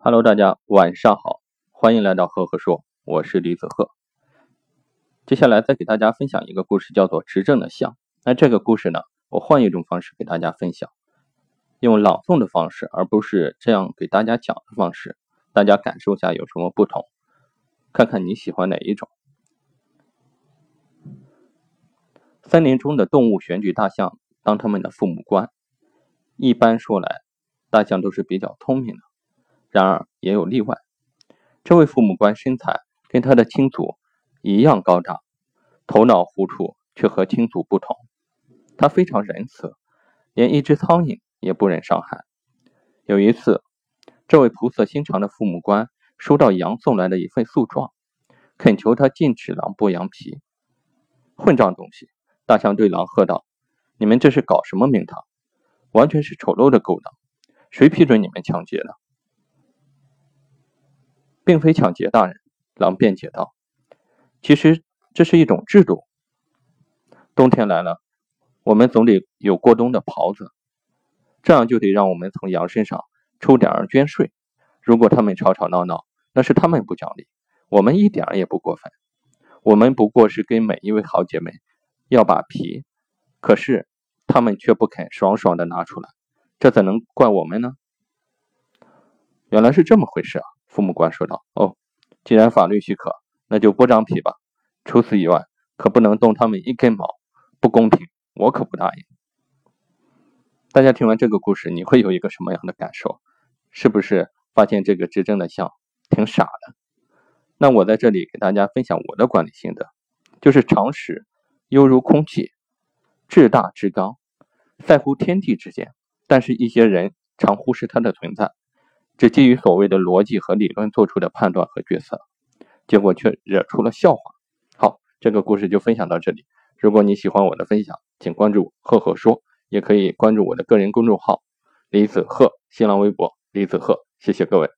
Hello，大家晚上好，欢迎来到赫赫说，我是李子赫。接下来再给大家分享一个故事，叫做执政的象。那这个故事呢，我换一种方式给大家分享，用朗诵的方式，而不是这样给大家讲的方式，大家感受一下有什么不同，看看你喜欢哪一种。森林中的动物选举大象当他们的父母官，一般说来，大象都是比较聪明的。然而也有例外，这位父母官身材跟他的亲祖一样高大，头脑糊涂却和亲祖不同。他非常仁慈，连一只苍蝇也不忍伤害。有一次，这位菩萨心肠的父母官收到羊送来的一份诉状，恳求他禁止狼剥羊皮。混账东西！大象对狼喝道：“你们这是搞什么名堂？完全是丑陋的勾当！谁批准你们抢劫的？”并非抢劫，大人。狼辩解道：“其实这是一种制度。冬天来了，我们总得有过冬的袍子，这样就得让我们从羊身上抽点儿捐税。如果他们吵吵闹闹，那是他们不讲理，我们一点也不过分。我们不过是跟每一位好姐妹要把皮，可是他们却不肯爽爽的拿出来，这怎能怪我们呢？原来是这么回事啊！”父母官说道：“哦，既然法律许可，那就剥张皮吧。除此以外，可不能动他们一根毛，不公平，我可不答应。”大家听完这个故事，你会有一个什么样的感受？是不是发现这个执政的象挺傻的？那我在这里给大家分享我的管理心得，就是常识犹如空气，至大至刚，在乎天地之间，但是一些人常忽视它的存在。只基于所谓的逻辑和理论做出的判断和决策，结果却惹出了笑话。好，这个故事就分享到这里。如果你喜欢我的分享，请关注“赫赫说”，也可以关注我的个人公众号“李子赫”，新浪微博“李子赫”。谢谢各位。